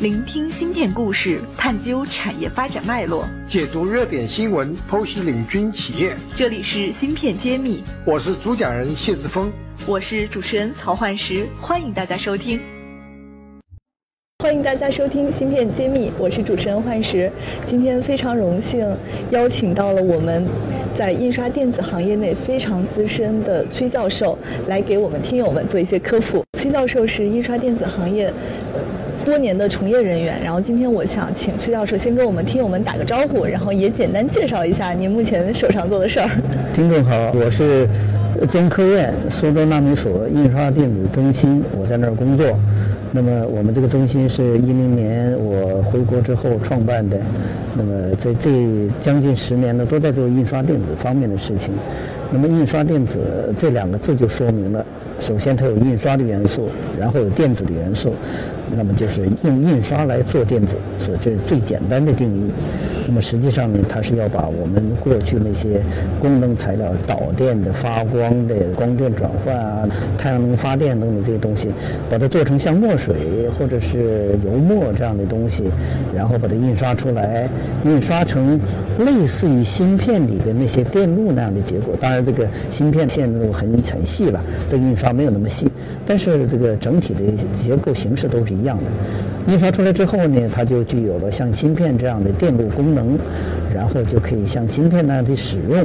聆听芯片故事，探究产业发展脉络，解读热点新闻，剖析领军企业。这里是芯片揭秘，我是主讲人谢志峰，我是主持人曹焕石，欢迎大家收听。欢迎大家收听芯片揭秘，我是主持人焕石。今天非常荣幸邀请到了我们在印刷电子行业内非常资深的崔教授来给我们听友们做一些科普。崔教授是印刷电子行业。多年的从业人员，然后今天我想请崔教授先跟我们听友们打个招呼，然后也简单介绍一下您目前手上做的事儿。听众好，我是中科院苏州纳米所印刷电子中心，我在那儿工作。那么我们这个中心是一零年我回国之后创办的，那么在这将近十年呢，都在做印刷电子方面的事情。那么印刷电子这两个字就说明了，首先它有印刷的元素，然后有电子的元素。那么就是用印刷来做电子，所以这是最简单的定义。那么实际上呢，它是要把我们过去那些功能材料、导电的、发光的、光电转换啊、太阳能发电等等这些东西，把它做成像墨水或者是油墨这样的东西，然后把它印刷出来，印刷成类似于芯片里的那些电路那样的结果。当然，这个芯片线路很很细了，这个印刷没有那么细，但是这个整体的结构形式都是一样的。印刷出来之后呢，它就具有了像芯片这样的电路功，能然后就可以像芯片那样的使用。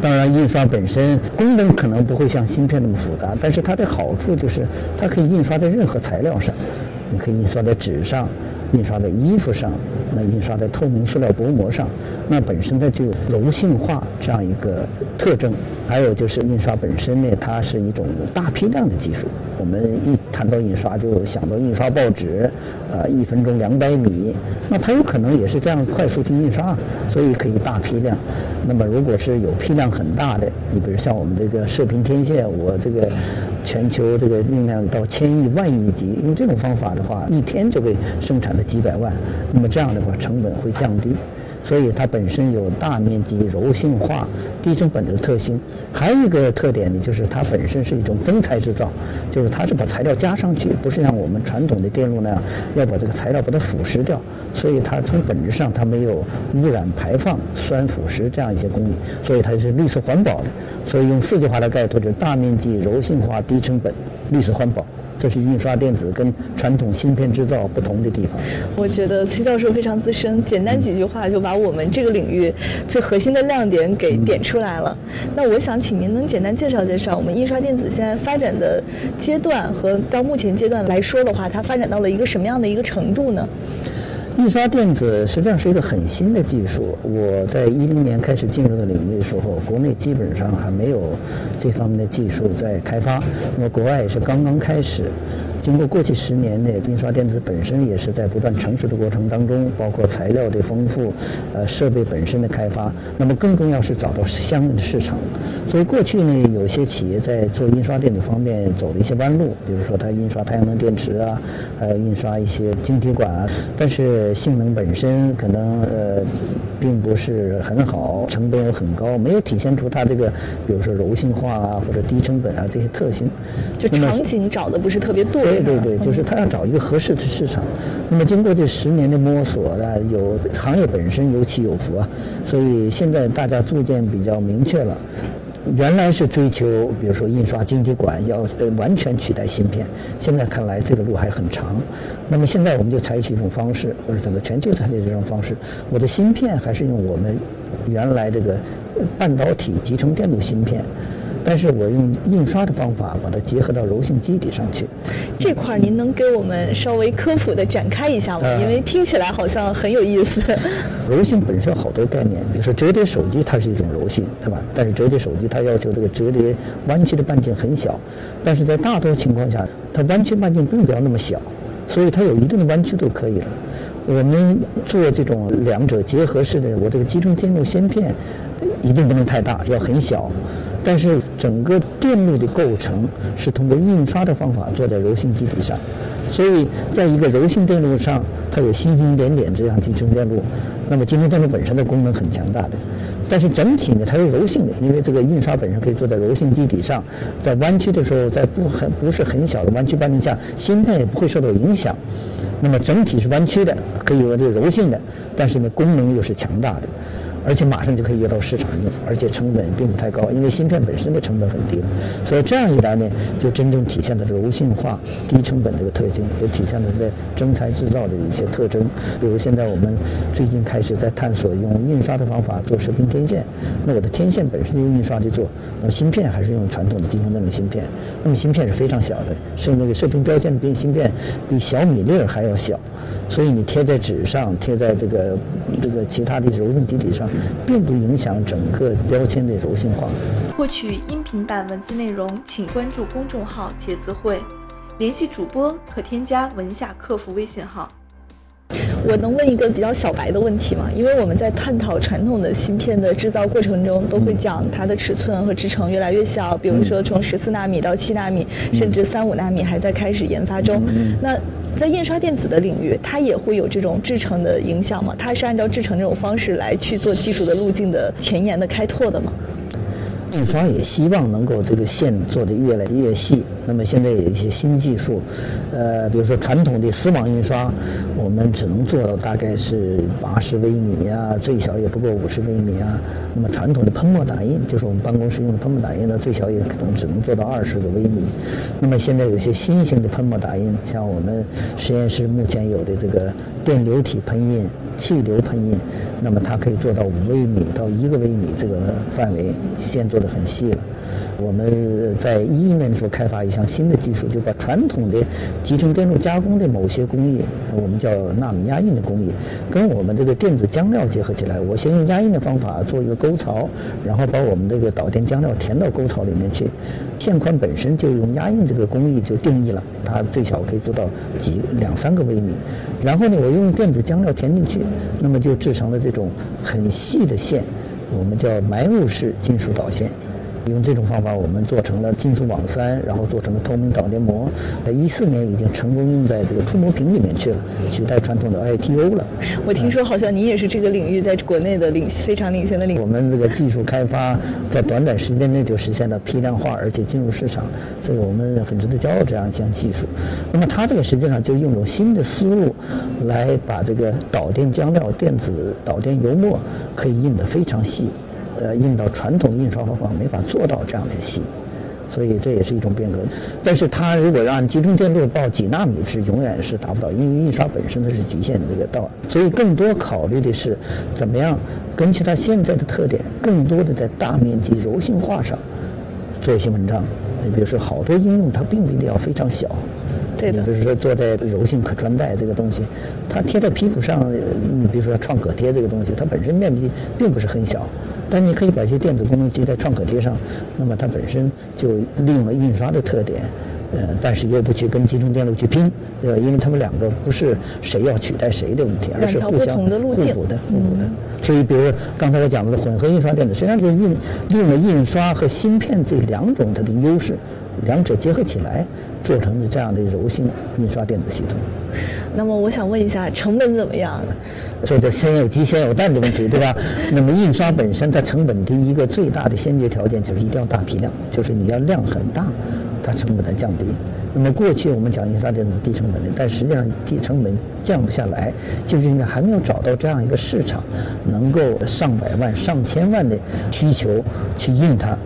当然，印刷本身功能可能不会像芯片那么复杂，但是它的好处就是它可以印刷在任何材料上，你可以印刷在纸上，印刷在衣服上，那印刷在透明塑料薄膜上，那本身它就有柔性化这样一个特征。还有就是印刷本身呢，它是一种大批量的技术。我们一谈到印刷，就想到印刷报纸，呃，一分钟两百米，那它有可能也是这样快速的印刷，所以可以大批量。那么如果是有批量很大的，你比如像我们这个射频天线，我这个全球这个用量到千亿万亿级，用这种方法的话，一天就可以生产的几百万，那么这样的话成本会降低。所以它本身有大面积柔性化、低成本的特性。还有一个特点呢，就是它本身是一种增材制造，就是它是把材料加上去，不是像我们传统的电路那样要把这个材料把它腐蚀掉。所以它从本质上它没有污染、排放、酸腐蚀这样一些工艺，所以它是绿色环保的。所以用四句话来概括，就是大面积柔性化、低成本、绿色环保。这是印刷电子跟传统芯片制造不同的地方。我觉得崔教授非常资深，简单几句话就把我们这个领域最核心的亮点给点出来了。那我想请您能简单介绍介绍我们印刷电子现在发展的阶段和到目前阶段来说的话，它发展到了一个什么样的一个程度呢？印刷电子实际上是一个很新的技术。我在一零年开始进入的领域的时候，国内基本上还没有这方面的技术在开发，那么国外也是刚刚开始。经过过去十年内，印刷电子本身也是在不断成熟的过程当中，包括材料的丰富，呃，设备本身的开发，那么更重要是找到相应的市场。所以过去呢，有些企业在做印刷电子方面走了一些弯路，比如说它印刷太阳能电池啊，还有印刷一些晶体管啊，但是性能本身可能呃并不是很好，成本又很高，没有体现出它这个，比如说柔性化啊或者低成本啊这些特性。就场景找的不是特别对。对对对，就是他要找一个合适的市场。那么经过这十年的摸索呢，有行业本身有起有伏啊，所以现在大家逐渐比较明确了。原来是追求，比如说印刷晶体管要呃完全取代芯片，现在看来这个路还很长。那么现在我们就采取一种方式，或者整个全球采取这种方式，我的芯片还是用我们原来这个半导体集成电路芯片。但是我用印刷的方法把它结合到柔性基底上去。这块儿您能给我们稍微科普的展开一下吗？因为听起来好像很有意思。柔性本身好多概念，比如说折叠手机，它是一种柔性，对吧？但是折叠手机它要求这个折叠弯曲的半径很小，但是在大多情况下，它弯曲半径并不要那么小，所以它有一定的弯曲度可以了。我们做这种两者结合式的，我这个集成电路芯片一定不能太大，要很小。但是整个电路的构成是通过印刷的方法做在柔性基底上，所以在一个柔性电路上，它有星星点点这样集成电路。那么集成电路本身的功能很强大的，但是整体呢，它是柔性的，因为这个印刷本身可以做在柔性基底上，在弯曲的时候，在不很不是很小的弯曲半径下，芯片也不会受到影响。那么整体是弯曲的，可以有这个柔性的，但是呢功能又是强大的。而且马上就可以约到市场用，而且成本并不太高，因为芯片本身的成本很低，所以这样一来呢，就真正体现了柔性化、低成本这个特性，也体现了这个真材制造的一些特征。比如现在我们最近开始在探索用印刷的方法做射频天线，那我的天线本身就用印刷去做，那么芯片还是用传统的集成电路芯片，那么芯片是非常小的，是那个射频标线比芯片比小米粒儿还要小。所以你贴在纸上，贴在这个这个其他的柔性基底上，并不影响整个标签的柔性化。获取音频版文字内容，请关注公众号“茄子会”，联系主播可添加文夏客服微信号。我能问一个比较小白的问题吗？因为我们在探讨传统的芯片的制造过程中，都会讲它的尺寸和制程越来越小，比如说从十四纳米到七纳米，甚至三五纳米还在开始研发中。那在印刷电子的领域，它也会有这种制程的影响吗？它是按照制程这种方式来去做技术的路径的前沿的开拓的吗？印刷也希望能够这个线做得越来越细。那么现在有一些新技术，呃，比如说传统的丝网印刷，我们只能做到大概是八十微米啊，最小也不过五十微米啊。那么传统的喷墨打印，就是我们办公室用的喷墨打印呢，最小也可能只能做到二十个微米。那么现在有些新型的喷墨打印，像我们实验室目前有的这个电流体喷印、气流喷印，那么它可以做到五微米到一个微米这个范围，线做的很细了。我们在一一年的时候开发一项新的技术，就把传统的集成电路加工的某些工艺，我们叫纳米压印的工艺，跟我们这个电子浆料结合起来。我先用压印的方法做一个沟槽，然后把我们这个导电浆料填到沟槽里面去。线宽本身就用压印这个工艺就定义了，它最小可以做到几两三个微米。然后呢，我用电子浆料填进去，那么就制成了这种很细的线，我们叫埋入式金属导线。用这种方法，我们做成了金属网塞，然后做成了透明导电膜。在一四年已经成功用在这个触摸屏里面去了，取代传统的 ITO 了。我听说好像你也是这个领域在国内的领非常领先的领。我们这个技术开发在短短时间内就实现了批量化，而且进入市场，这个我们很值得骄傲。这样一项技术，那么它这个实际上就用一种新的思路，来把这个导电浆料、电子导电油墨可以印得非常细。呃，印到传统印刷方法没法做到这样的细，所以这也是一种变革。但是它如果让集成电路报几纳米是永远是达不到，因为印刷本身它是局限这个道，所以更多考虑的是怎么样根据它现在的特点，更多的在大面积柔性化上做一些文章。你比如说，好多应用它并不一定要非常小。你。比如说做在柔性可穿戴这个东西，它贴在皮肤上，你比如说创可贴这个东西，它本身面积并不是很小。但你可以把一些电子功能集在创可贴上，那么它本身就利用了印刷的特点，呃，但是又不去跟集成电路去拼，对吧？因为他们两个不是谁要取代谁的问题，而是互相互补的、互补的。所以，比如刚才我讲的混合印刷电子，实际上就是印利用了印刷和芯片这两种它的优势，两者结合起来，做成了这样的柔性印刷电子系统。那么我想问一下，成本怎么样？说的先有鸡先有蛋的问题，对吧？那么印刷本身它成本的一个最大的先决条件就是一定要大批量，就是你要量很大，它成本才降低。那么过去我们讲印刷电子低成本的，但实际上低成本降不下来，就是因为还没有找到这样一个市场，能够上百万、上千万的需求去印它。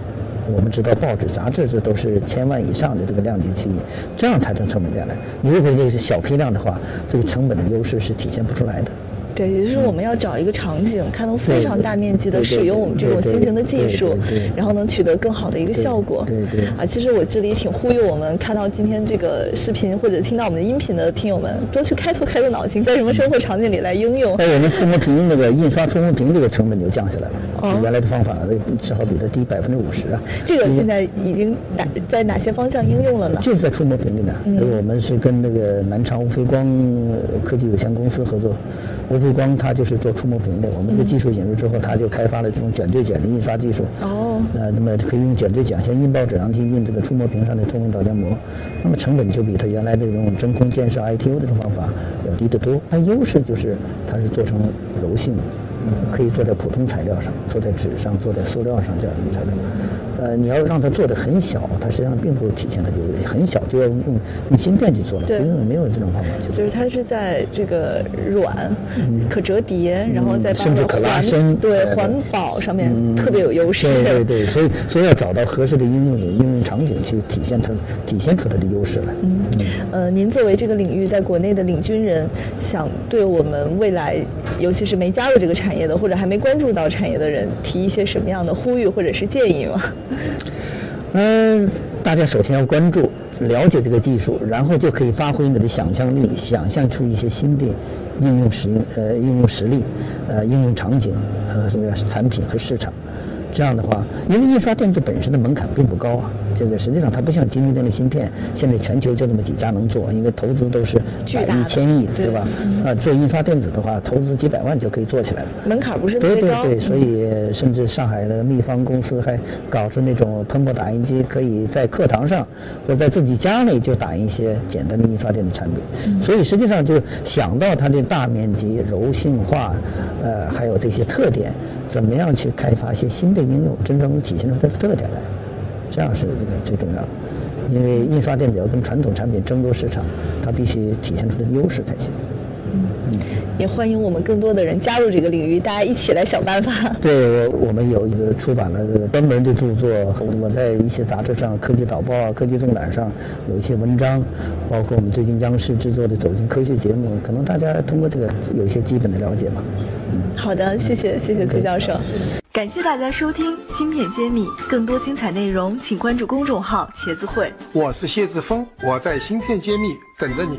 我们知道报纸、杂志这都是千万以上的这个量级去印，这样才能成本下来。你如果你是小批量的话，这个成本的优势是体现不出来的。对，也就是我们要找一个场景，它能非常大面积的使用我们这种新型的技术，然后能取得更好的一个效果。对对。啊，其实我这里挺呼吁我们看到今天这个视频或者听到我们的音频的听友们，多去开拓开拓脑筋，在什么生活场景里来应用。哎，我们触摸屏那个印刷触摸屏这个成本就降下来了，哦原来的方法至少比它低百分之五十啊。这个现在已经哪在哪些方向应用了呢？就是在触摸屏里面，我们是跟那个南昌无飞光科技有限公司合作。无飞光它就是做触摸屏的，我们这个技术引入之后，它就开发了这种卷对卷的印刷技术。哦。那那么可以用卷对卷，先印报纸上去印这个触摸屏上的透明导电膜，那么成本就比它原来的这种真空建设 ITO 的这种方法要低得多。它优势就是它是做成柔性，可以做在普通材料上，做在纸上，做在塑料上这样的材料。呃，你要让它做的很小，它实际上并不体现它的优很小就要用用芯片去做了，对。不用没有这种方法去做就是它是在这个软、可折叠，然后再甚至可拉伸。对对环保上面特别有优势。对对对，所以所以要找到合适的应用的应用场景去体现它体现出它的优势来。嗯，呃，您作为这个领域在国内的领军人，想对我们未来，尤其是没加入这个产业的，或者还没关注到产业的人，提一些什么样的呼吁或者是建议吗？嗯，大家首先要关注、了解这个技术，然后就可以发挥你的想象力，想象出一些新的应用实呃应用实例、呃应用场景呃这个产品和市场。这样的话，因为印刷电子本身的门槛并不高啊，这个实际上它不像晶圆电路芯片，现在全球就那么几家能做，因为投资都是百亿、千亿，对对吧？啊，做印刷电子的话，投资几百万就可以做起来了。门槛不是特别高。对对对，所以甚至上海的秘方公司还搞出那种喷墨打印机，可以在课堂上或者在自己家里就打印一些简单的印刷电子产品。所以实际上就想到它的大面积、柔性化，呃，还有这些特点，怎么样去开发一些新的应用，真正能体现出它的特点来，这样是一个最重要的。因为印刷电子要跟传统产品争夺市场，它必须体现出它的优势才行。也欢迎我们更多的人加入这个领域，大家一起来想办法。对我，我们有一个出版了专门的著作，我在一些杂志上，《科技导报》啊，《科技纵览》上有一些文章，包括我们最近央视制作的《走进科学》节目，可能大家通过这个有一些基本的了解吧。好的，谢谢谢谢崔教授。感谢大家收听《芯片揭秘》，更多精彩内容请关注公众号“茄子会”。我是谢志峰，我在芯片揭秘等着你。